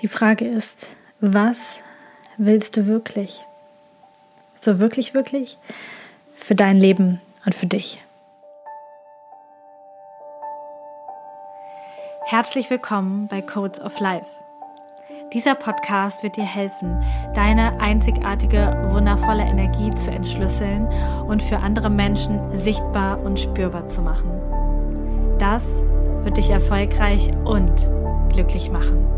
Die Frage ist, was willst du wirklich? So wirklich, wirklich für dein Leben und für dich. Herzlich willkommen bei Codes of Life. Dieser Podcast wird dir helfen, deine einzigartige, wundervolle Energie zu entschlüsseln und für andere Menschen sichtbar und spürbar zu machen. Das wird dich erfolgreich und glücklich machen.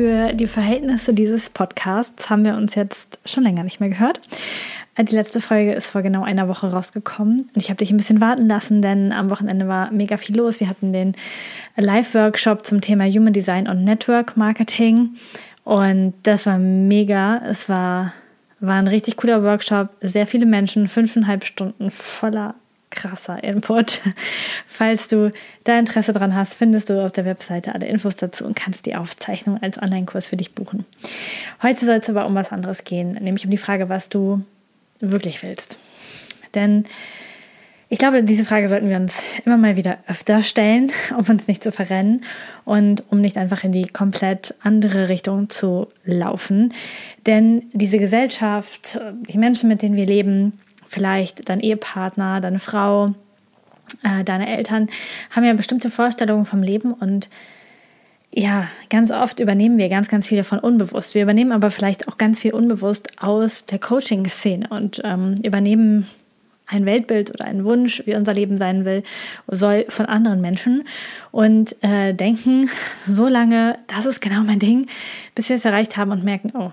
für die Verhältnisse dieses Podcasts haben wir uns jetzt schon länger nicht mehr gehört. Äh, die letzte Folge ist vor genau einer Woche rausgekommen und ich habe dich ein bisschen warten lassen, denn am Wochenende war mega viel los. Wir hatten den Live-Workshop zum Thema Human Design und Network Marketing und das war mega. Es war, war ein richtig cooler Workshop, sehr viele Menschen, fünfeinhalb Stunden voller krasser Input. Falls du da Interesse dran hast, findest du auf der Webseite alle Infos dazu und kannst die Aufzeichnung als Online-Kurs für dich buchen. Heute soll es aber um was anderes gehen, nämlich um die Frage, was du wirklich willst. Denn ich glaube, diese Frage sollten wir uns immer mal wieder öfter stellen, um uns nicht zu verrennen und um nicht einfach in die komplett andere Richtung zu laufen. Denn diese Gesellschaft, die Menschen, mit denen wir leben, vielleicht dein Ehepartner, deine Frau, äh, deine Eltern haben ja bestimmte Vorstellungen vom Leben und ja, ganz oft übernehmen wir ganz, ganz viele von unbewusst. Wir übernehmen aber vielleicht auch ganz viel unbewusst aus der Coaching-Szene und ähm, übernehmen ein Weltbild oder einen Wunsch, wie unser Leben sein will, soll von anderen Menschen und äh, denken so lange, das ist genau mein Ding, bis wir es erreicht haben und merken, oh,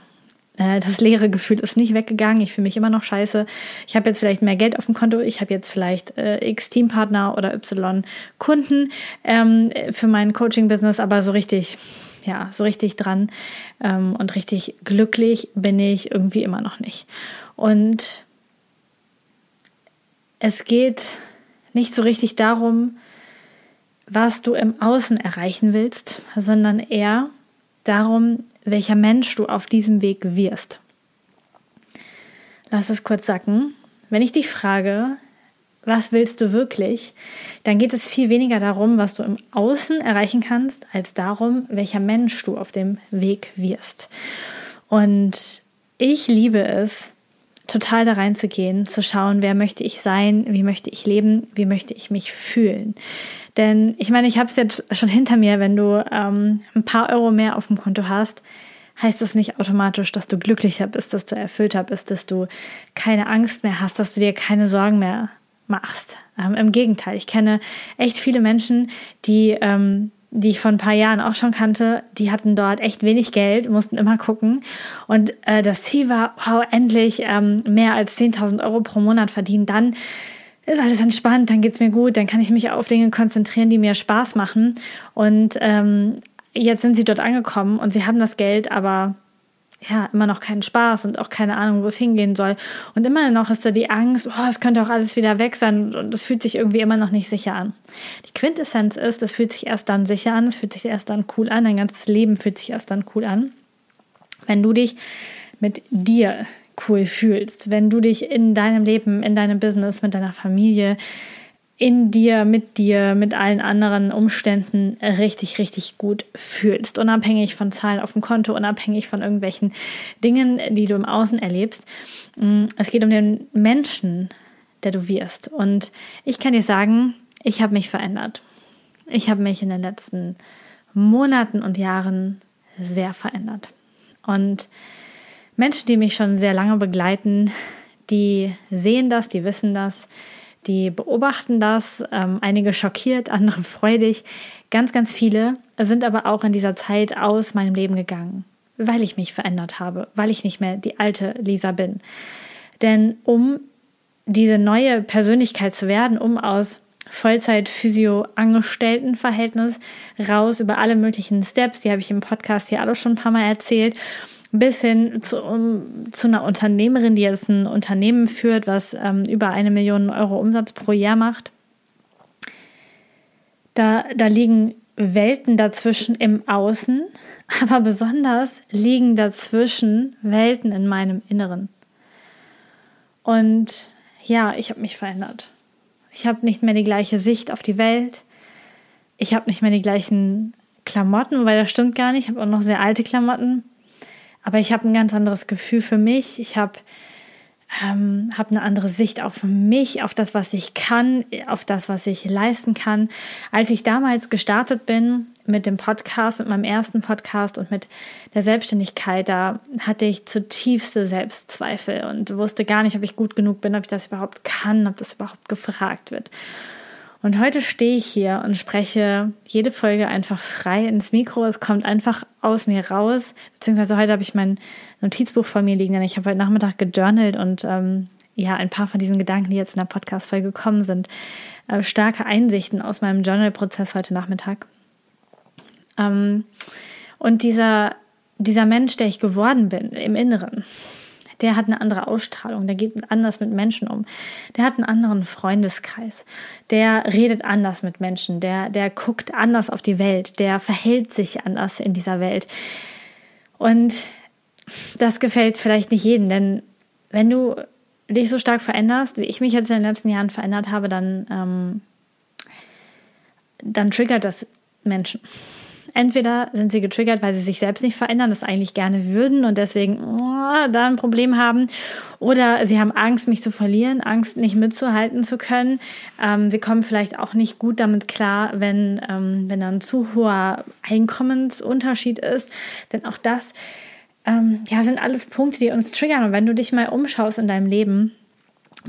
das leere Gefühl ist nicht weggegangen. Ich fühle mich immer noch scheiße. Ich habe jetzt vielleicht mehr Geld auf dem Konto. Ich habe jetzt vielleicht äh, X Teampartner oder Y Kunden ähm, für mein Coaching-Business, aber so richtig, ja, so richtig dran ähm, und richtig glücklich bin ich irgendwie immer noch nicht. Und es geht nicht so richtig darum, was du im Außen erreichen willst, sondern eher darum, welcher Mensch du auf diesem Weg wirst. Lass es kurz sacken. Wenn ich dich frage, was willst du wirklich, dann geht es viel weniger darum, was du im Außen erreichen kannst, als darum, welcher Mensch du auf dem Weg wirst. Und ich liebe es, total da reinzugehen, zu schauen, wer möchte ich sein, wie möchte ich leben, wie möchte ich mich fühlen. Denn ich meine, ich habe es jetzt schon hinter mir, wenn du ähm, ein paar Euro mehr auf dem Konto hast, heißt das nicht automatisch, dass du glücklicher bist, dass du erfüllter bist, dass du keine Angst mehr hast, dass du dir keine Sorgen mehr machst. Ähm, Im Gegenteil, ich kenne echt viele Menschen, die ähm, die ich vor ein paar Jahren auch schon kannte, die hatten dort echt wenig Geld, mussten immer gucken. Und äh, das Ziel war, wow, endlich ähm, mehr als 10.000 Euro pro Monat verdienen. Dann ist alles entspannt, dann geht's mir gut, dann kann ich mich auf Dinge konzentrieren, die mir Spaß machen. Und ähm, jetzt sind sie dort angekommen und sie haben das Geld, aber ja, immer noch keinen Spaß und auch keine Ahnung, wo es hingehen soll. Und immer noch ist da die Angst, oh, es könnte auch alles wieder weg sein und es fühlt sich irgendwie immer noch nicht sicher an. Die Quintessenz ist, es fühlt sich erst dann sicher an, es fühlt sich erst dann cool an, dein ganzes Leben fühlt sich erst dann cool an, wenn du dich mit dir cool fühlst, wenn du dich in deinem Leben, in deinem Business, mit deiner Familie, in dir, mit dir, mit allen anderen Umständen richtig, richtig gut fühlst. Unabhängig von Zahlen auf dem Konto, unabhängig von irgendwelchen Dingen, die du im Außen erlebst. Mm, es geht um den Menschen, der du wirst. Und ich kann dir sagen, ich habe mich verändert. Ich habe mich in den letzten Monaten und Jahren sehr verändert. Und Menschen, die mich schon sehr lange begleiten, die sehen das, die wissen das, die beobachten das, ähm, einige schockiert, andere freudig. Ganz, ganz viele sind aber auch in dieser Zeit aus meinem Leben gegangen, weil ich mich verändert habe, weil ich nicht mehr die alte Lisa bin. Denn um diese neue Persönlichkeit zu werden, um aus Vollzeit-Physio-Angestellten-Verhältnis raus über alle möglichen Steps, die habe ich im Podcast hier alle schon ein paar Mal erzählt, bis hin zu, um, zu einer Unternehmerin, die jetzt ein Unternehmen führt, was ähm, über eine Million Euro Umsatz pro Jahr macht. Da, da liegen Welten dazwischen im Außen, aber besonders liegen dazwischen Welten in meinem Inneren. Und ja, ich habe mich verändert. Ich habe nicht mehr die gleiche Sicht auf die Welt. Ich habe nicht mehr die gleichen Klamotten, weil das stimmt gar nicht. Ich habe auch noch sehr alte Klamotten. Aber ich habe ein ganz anderes Gefühl für mich. Ich habe ähm, habe eine andere Sicht auf mich, auf das, was ich kann, auf das, was ich leisten kann. Als ich damals gestartet bin mit dem Podcast, mit meinem ersten Podcast und mit der Selbstständigkeit, da hatte ich zutiefste Selbstzweifel und wusste gar nicht, ob ich gut genug bin, ob ich das überhaupt kann, ob das überhaupt gefragt wird. Und heute stehe ich hier und spreche jede Folge einfach frei ins Mikro. Es kommt einfach aus mir raus. Beziehungsweise heute habe ich mein Notizbuch vor mir liegen, denn ich habe heute Nachmittag gejournalt und ähm, ja, ein paar von diesen Gedanken, die jetzt in der Podcast-Folge gekommen sind, äh, starke Einsichten aus meinem Journal-Prozess heute Nachmittag. Ähm, und dieser, dieser Mensch, der ich geworden bin im Inneren, der hat eine andere Ausstrahlung, der geht anders mit Menschen um, der hat einen anderen Freundeskreis, der redet anders mit Menschen, der, der guckt anders auf die Welt, der verhält sich anders in dieser Welt. Und das gefällt vielleicht nicht jedem, denn wenn du dich so stark veränderst, wie ich mich jetzt in den letzten Jahren verändert habe, dann, ähm, dann triggert das Menschen. Entweder sind sie getriggert, weil sie sich selbst nicht verändern, das eigentlich gerne würden und deswegen oh, da ein Problem haben. Oder sie haben Angst, mich zu verlieren, Angst, nicht mitzuhalten zu können. Ähm, sie kommen vielleicht auch nicht gut damit klar, wenn, ähm, wenn da ein zu hoher Einkommensunterschied ist. Denn auch das ähm, ja, sind alles Punkte, die uns triggern. Und wenn du dich mal umschaust in deinem Leben,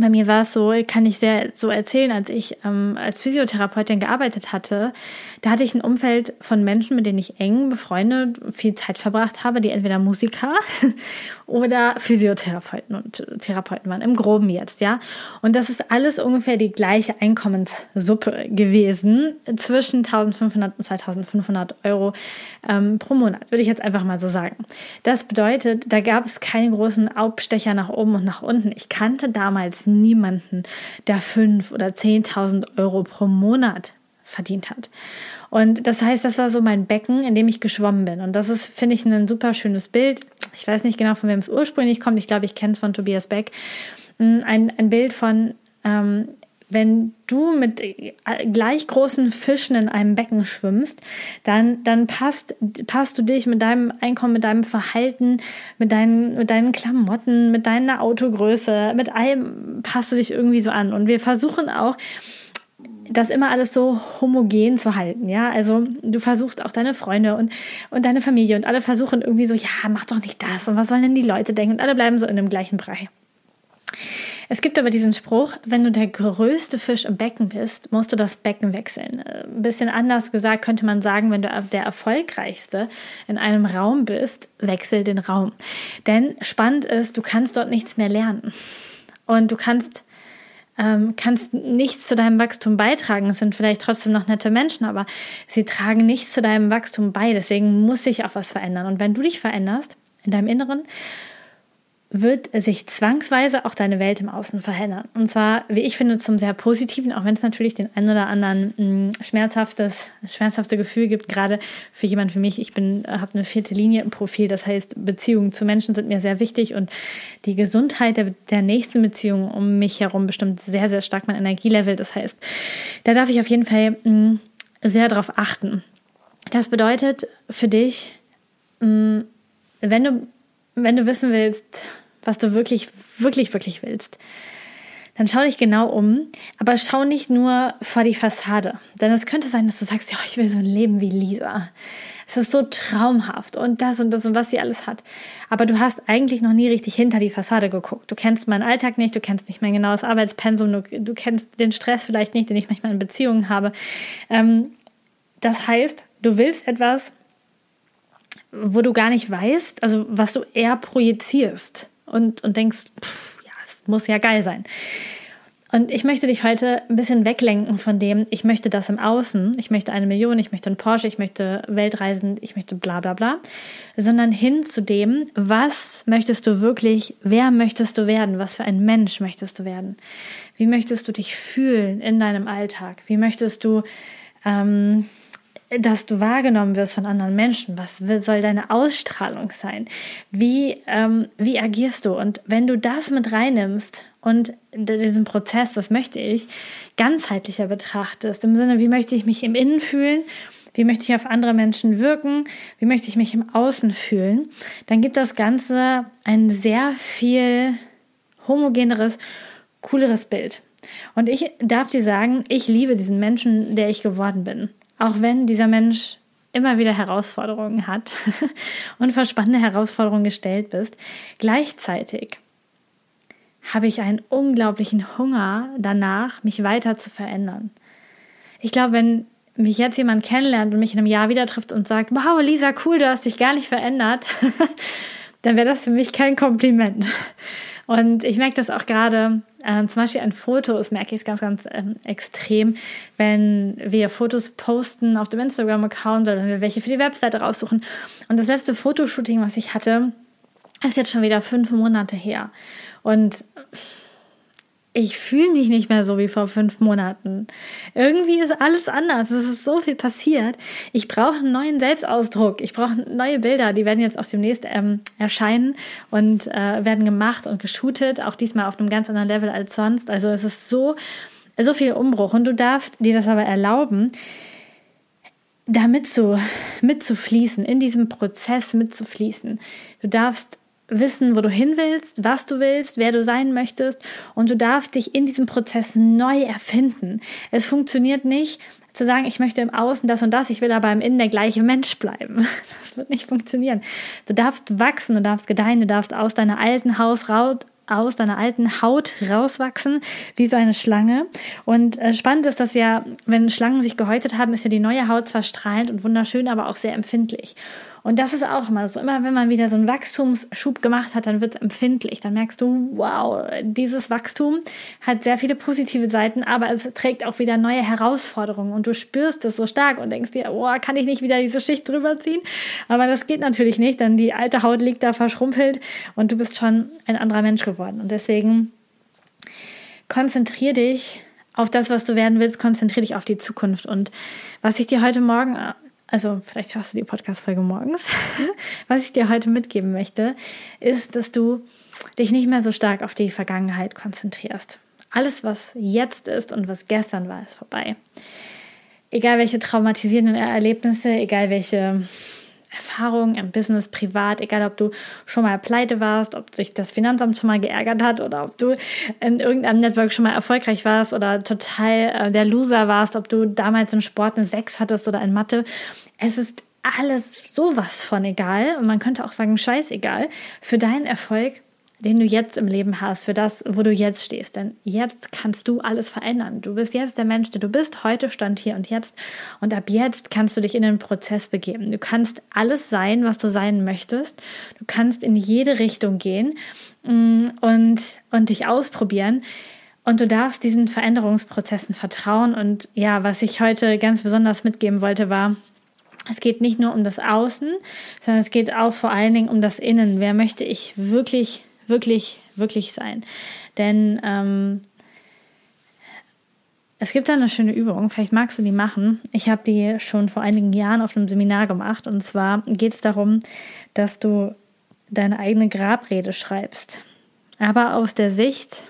bei mir war es so, kann ich sehr so erzählen, als ich ähm, als Physiotherapeutin gearbeitet hatte, da hatte ich ein Umfeld von Menschen, mit denen ich eng befreundet, viel Zeit verbracht habe, die entweder Musiker oder Physiotherapeuten und Therapeuten waren, im Groben jetzt, ja. Und das ist alles ungefähr die gleiche Einkommenssuppe gewesen, zwischen 1500 und 2500 Euro ähm, pro Monat, würde ich jetzt einfach mal so sagen. Das bedeutet, da gab es keine großen Abstecher nach oben und nach unten. Ich kannte damals niemanden, der fünf oder 10.000 Euro pro Monat verdient hat. Und das heißt, das war so mein Becken, in dem ich geschwommen bin. Und das ist, finde ich, ein super schönes Bild. Ich weiß nicht genau, von wem es ursprünglich kommt. Ich glaube, ich kenne es von Tobias Beck. Mm, ein, ein Bild von, ähm, wenn du mit äh, gleich großen Fischen in einem Becken schwimmst, dann, dann passt, passt du dich mit deinem Einkommen, mit deinem Verhalten, mit deinen, mit deinen Klamotten, mit deiner Autogröße, mit allem passt du dich irgendwie so an. Und wir versuchen auch, das immer alles so homogen zu halten, ja. Also du versuchst auch deine Freunde und, und deine Familie und alle versuchen irgendwie so, ja, mach doch nicht das und was sollen denn die Leute denken und alle bleiben so in dem gleichen Brei. Es gibt aber diesen Spruch, wenn du der größte Fisch im Becken bist, musst du das Becken wechseln. Äh, ein bisschen anders gesagt könnte man sagen, wenn du der erfolgreichste in einem Raum bist, wechsel den Raum. Denn spannend ist, du kannst dort nichts mehr lernen. Und du kannst ähm, kannst nichts zu deinem Wachstum beitragen. Es sind vielleicht trotzdem noch nette Menschen, aber sie tragen nichts zu deinem Wachstum bei. Deswegen muss sich auch was verändern. Und wenn du dich veränderst in deinem Inneren, wird sich zwangsweise auch deine Welt im Außen verändern. Und zwar, wie ich finde, zum sehr positiven, auch wenn es natürlich den ein oder anderen mh, mm, schmerzhaftes, schmerzhafte Gefühl gibt, gerade für jemand wie mich. Ich habe eine vierte Linie im Profil, das heißt, Beziehungen zu Menschen sind mir sehr wichtig und die Gesundheit der, der nächsten Beziehung um mich herum bestimmt sehr, sehr stark mein Energielevel. Das heißt, da darf ich auf jeden Fall mh, mm, sehr darauf achten. Das bedeutet für dich, mh, mm, wenn du wenn du wissen willst, was du wirklich, wirklich, wirklich willst, dann schau dich genau um, aber schau nicht nur vor die Fassade. Denn es könnte sein, dass du sagst, ja, ich will so ein Leben wie Lisa. Es ist so traumhaft und das und das und was sie alles hat. Aber du hast eigentlich noch nie richtig hinter die Fassade geguckt. Du kennst meinen Alltag nicht, du kennst nicht mein genaues Arbeitspensum, du, du kennst den Stress vielleicht nicht, den ich manchmal in Beziehungen habe. Ähm, das heißt, du willst etwas, wo du gar nicht weißt, also was du eher projizierst und, und denkst, pff, ja, es muss ja geil sein. Und ich möchte dich heute ein bisschen weglenken von dem, ich möchte das im Außen, ich möchte eine Million, ich möchte einen Porsche, ich möchte Weltreisen, ich möchte bla bla bla, sondern hin zu dem, was möchtest du wirklich, wer möchtest du werden, was für ein Mensch möchtest du werden, wie möchtest du dich fühlen in deinem Alltag, wie möchtest du ähm, dass du wahrgenommen wirst von anderen Menschen. Was soll deine Ausstrahlung sein? Wie, ähm, wie agierst du? Und wenn du das mit reinnimmst und diesen Prozess, was möchte ich, ganzheitlicher betrachtest, im Sinne, wie möchte ich mich im Innen fühlen? Wie möchte ich auf andere Menschen wirken? Wie möchte ich mich im Außen fühlen? Dann gibt das Ganze ein sehr viel homogeneres, cooleres Bild. Und ich darf dir sagen, ich liebe diesen Menschen, der ich geworden bin. Auch wenn dieser Mensch immer wieder Herausforderungen hat und vor spannende Herausforderungen gestellt bist, gleichzeitig habe ich einen unglaublichen Hunger danach, mich weiter zu verändern. Ich glaube, wenn mich jetzt jemand kennenlernt und mich in einem Jahr wieder trifft und sagt, wow, Lisa, cool, du hast dich gar nicht verändert, dann wäre das für mich kein Kompliment. Und ich merke das auch gerade, äh, zum Beispiel an Fotos merke ich es ganz, ganz ähm, extrem, wenn wir Fotos posten auf dem Instagram-Account oder wenn wir welche für die Webseite raussuchen. Und das letzte Fotoshooting, was ich hatte, ist jetzt schon wieder fünf Monate her. Und ich fühle mich nicht mehr so wie vor fünf Monaten. Irgendwie ist alles anders. Es ist so viel passiert. Ich brauche einen neuen Selbstausdruck. Ich brauche neue Bilder. Die werden jetzt auch demnächst ähm, erscheinen und äh, werden gemacht und geshootet. Auch diesmal auf einem ganz anderen Level als sonst. Also es ist so, so viel Umbruch. Und du darfst dir das aber erlauben, da mitzu, mitzufließen, in diesem Prozess mitzufließen. Du darfst wissen, wo du hin willst, was du willst, wer du sein möchtest und du darfst dich in diesem Prozess neu erfinden. Es funktioniert nicht zu sagen, ich möchte im Außen das und das, ich will aber im Innen der gleiche Mensch bleiben. Das wird nicht funktionieren. Du darfst wachsen, du darfst gedeihen, du darfst aus deiner alten Haus raus aus deiner alten Haut rauswachsen, wie so eine Schlange. Und äh, spannend ist, dass ja, wenn Schlangen sich gehäutet haben, ist ja die neue Haut zwar strahlend und wunderschön, aber auch sehr empfindlich. Und das ist auch immer so. Immer wenn man wieder so einen Wachstumsschub gemacht hat, dann wird es empfindlich. Dann merkst du, wow, dieses Wachstum hat sehr viele positive Seiten, aber es trägt auch wieder neue Herausforderungen. Und du spürst es so stark und denkst dir, oh, kann ich nicht wieder diese Schicht drüber ziehen? Aber das geht natürlich nicht, denn die alte Haut liegt da verschrumpelt und du bist schon ein anderer Mensch geworden. Und deswegen konzentrier dich auf das, was du werden willst, konzentrier dich auf die Zukunft. Und was ich dir heute Morgen also vielleicht hörst du die Podcast-Folge morgens, was ich dir heute mitgeben möchte, ist, dass du dich nicht mehr so stark auf die Vergangenheit konzentrierst. Alles, was jetzt ist und was gestern war, ist vorbei. Egal welche traumatisierenden Erlebnisse, egal welche Erfahrungen im Business, privat, egal ob du schon mal pleite warst, ob sich das Finanzamt schon mal geärgert hat oder ob du in irgendeinem Network schon mal erfolgreich warst oder total äh, der Loser warst, ob du damals im Sport eine 6 hattest oder in Mathe. Es ist alles sowas von egal und man könnte auch sagen scheißegal. Für deinen Erfolg den du jetzt im Leben hast, für das, wo du jetzt stehst. Denn jetzt kannst du alles verändern. Du bist jetzt der Mensch, der du bist. Heute stand hier und jetzt. Und ab jetzt kannst du dich in den Prozess begeben. Du kannst alles sein, was du sein möchtest. Du kannst in jede Richtung gehen mm, und, und dich ausprobieren. Und du darfst diesen Veränderungsprozessen vertrauen. Und ja, was ich heute ganz besonders mitgeben wollte, war, es geht nicht nur um das Außen, sondern es geht auch vor allen Dingen um das Innen. Wer möchte ich wirklich wirklich, wirklich sein. Denn ähm, es gibt da eine schöne Übung, vielleicht magst du die machen. Ich habe die schon vor einigen Jahren auf einem Seminar gemacht. Und zwar geht es darum, dass du deine eigene Grabrede schreibst. Aber aus der Sicht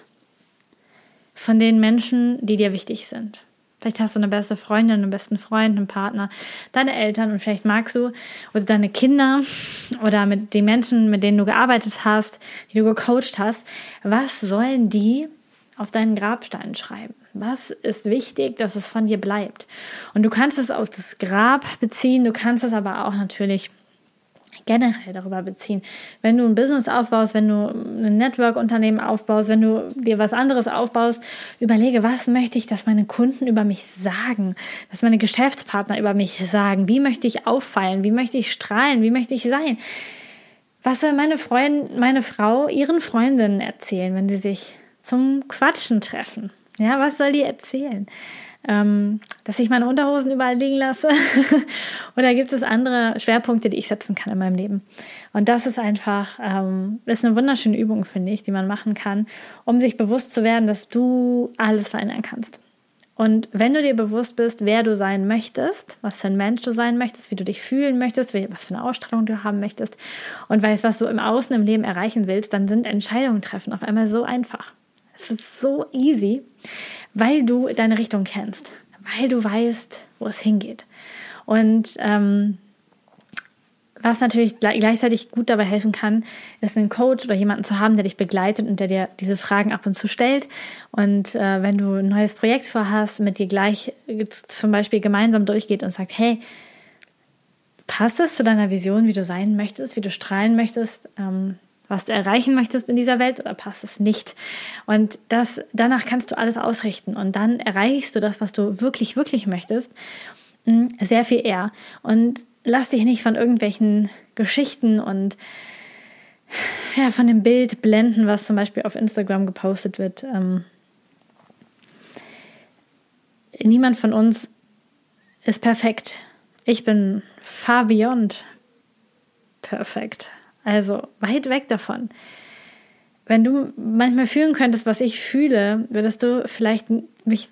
von den Menschen, die dir wichtig sind. Vielleicht hast du eine beste Freundin, einen besten Freund, einen Partner, deine Eltern und vielleicht magst du oder deine Kinder oder mit den Menschen, mit denen du gearbeitet hast, die du gecoacht hast. Was sollen die auf deinen Grabstein schreiben? Was ist wichtig, dass es von dir bleibt? Und du kannst es auf das Grab beziehen, du kannst es aber auch natürlich generell darüber beziehen. Wenn du ein Business aufbaust, wenn du ein Network-Unternehmen aufbaust, wenn du dir was anderes aufbaust, überlege, was möchte ich, dass meine Kunden über mich sagen, dass meine Geschäftspartner über mich sagen, wie möchte ich auffallen, wie möchte ich strahlen, wie möchte ich sein. Was soll meine Freundin, meine Frau ihren Freundinnen erzählen, wenn sie sich zum Quatschen treffen? Ja, was soll die erzählen? Ähm, dass ich meine Unterhosen überall liegen lasse? Oder gibt es andere Schwerpunkte, die ich setzen kann in meinem Leben? Und das ist einfach, ähm, ist eine wunderschöne Übung, finde ich, die man machen kann, um sich bewusst zu werden, dass du alles verändern kannst. Und wenn du dir bewusst bist, wer du sein möchtest, was für ein Mensch du sein möchtest, wie du dich fühlen möchtest, was für eine Ausstrahlung du haben möchtest und weißt, was du im Außen im Leben erreichen willst, dann sind Entscheidungen treffen auf einmal so einfach. Es wird so easy, weil du deine Richtung kennst, weil du weißt, wo es hingeht. Und ähm, was natürlich gleichzeitig gut dabei helfen kann, ist einen Coach oder jemanden zu haben, der dich begleitet und der dir diese Fragen ab und zu stellt. Und äh, wenn du ein neues Projekt vorhast, mit dir gleich zum Beispiel gemeinsam durchgeht und sagt, hey, passt es zu deiner Vision, wie du sein möchtest, wie du strahlen möchtest, ähm, was du erreichen möchtest in dieser Welt oder passt es nicht? Und das, danach kannst du alles ausrichten und dann erreichst du das, was du wirklich, wirklich möchtest, hm, sehr viel eher. Und lass dich nicht von irgendwelchen Geschichten und ja, von dem Bild blenden, was zum Beispiel auf Instagram gepostet wird. Ähm, niemand von uns ist perfekt. Ich bin far beyond perfekt. Also weit weg davon. Wenn du manchmal fühlen könntest, was ich fühle, würdest du vielleicht mich,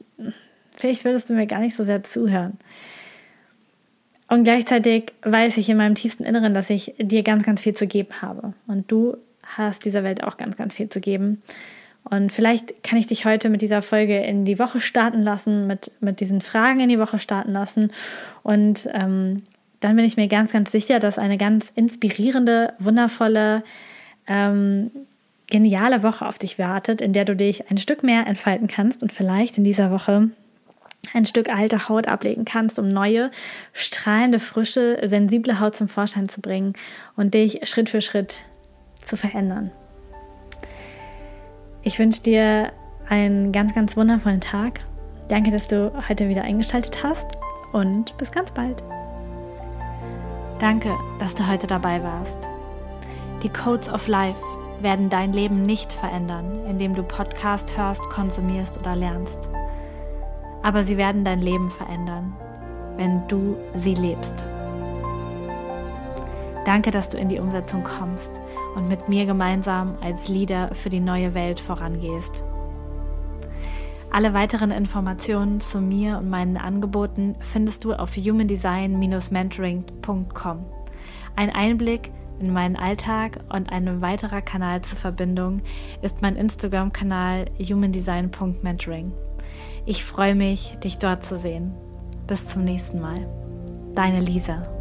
vielleicht würdest du mir gar nicht so sehr zuhören. Und gleichzeitig weiß ich in meinem tiefsten Inneren, dass ich dir ganz, ganz viel zu geben habe. Und du hast dieser Welt auch ganz, ganz viel zu geben. Und vielleicht kann ich dich heute mit dieser Folge in die Woche starten lassen, mit, mit diesen Fragen in die Woche starten lassen. Und ähm, dann bin ich mir ganz, ganz sicher, dass eine ganz inspirierende, wundervolle, ähm, geniale Woche auf dich wartet, in der du dich ein Stück mehr entfalten kannst und vielleicht in dieser Woche ein Stück alte Haut ablegen kannst, um neue, strahlende, frische, sensible Haut zum Vorschein zu bringen und dich Schritt für Schritt zu verändern. Ich wünsche dir einen ganz, ganz wundervollen Tag. Danke, dass du heute wieder eingeschaltet hast und bis ganz bald. Danke, dass du heute dabei warst. Die Codes of Life werden dein Leben nicht verändern, indem du Podcast hörst, konsumierst oder lernst aber sie werden dein Leben verändern, wenn du sie lebst. Danke, dass du in die Umsetzung kommst und mit mir gemeinsam als Leader für die neue Welt vorangehst. Alle weiteren Informationen zu mir und meinen Angeboten findest du auf humandesign-mentoring.com. Ein Einblick in meinen Alltag und ein weiterer Kanal zur Verbindung ist mein Instagram-Kanal humandesign.mentoring. Ich freue mich, dich dort zu sehen. Bis zum nächsten Mal. Deine Lisa.